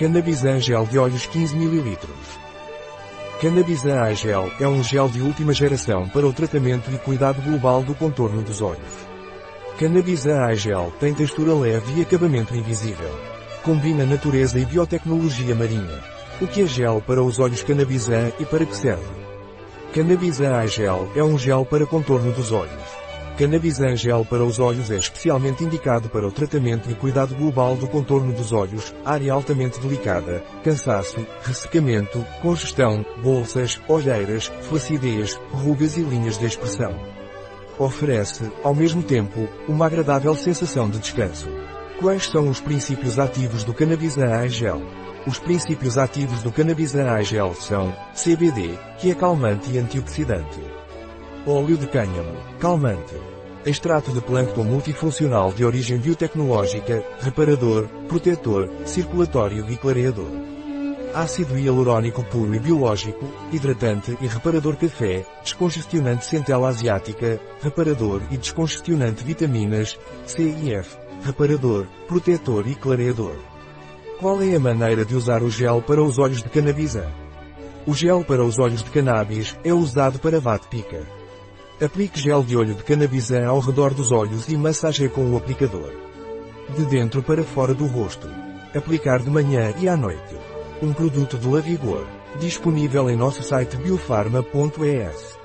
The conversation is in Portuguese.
Cannabisan Gel de Olhos 15 ml. Cannabisan Eye Gel é um gel de última geração para o tratamento e cuidado global do contorno dos olhos. Cannabisan Eye Gel tem textura leve e acabamento invisível. Combina natureza e biotecnologia marinha. O que é gel para os olhos Cannabisan e para que serve? Cannabisan Eye Gel é um gel para contorno dos olhos. Cannabisan Gel para os olhos é especialmente indicado para o tratamento e cuidado global do contorno dos olhos, área altamente delicada, cansaço, ressecamento, congestão, bolsas, olheiras, flacidez, rugas e linhas de expressão. Oferece, ao mesmo tempo, uma agradável sensação de descanso. Quais são os princípios ativos do Cannabisan Eye Gel? Os princípios ativos do Cannabisan Eye Gel são CBD, que é calmante e antioxidante. Óleo de cânhamo, calmante. Extrato de plâncton multifuncional de origem biotecnológica, reparador, protetor, circulatório e clareador. Ácido hialurônico puro e biológico, hidratante e reparador café, descongestionante centela asiática, reparador e descongestionante vitaminas, C e F, reparador, protetor e clareador. Qual é a maneira de usar o gel para os olhos de cannabis? O gel para os olhos de cannabis é usado para vat-pica. Aplique gel de olho de cannabisã ao redor dos olhos e massageie com o aplicador. De dentro para fora do rosto. Aplicar de manhã e à noite. Um produto de Lavigor. Disponível em nosso site biofarma.es.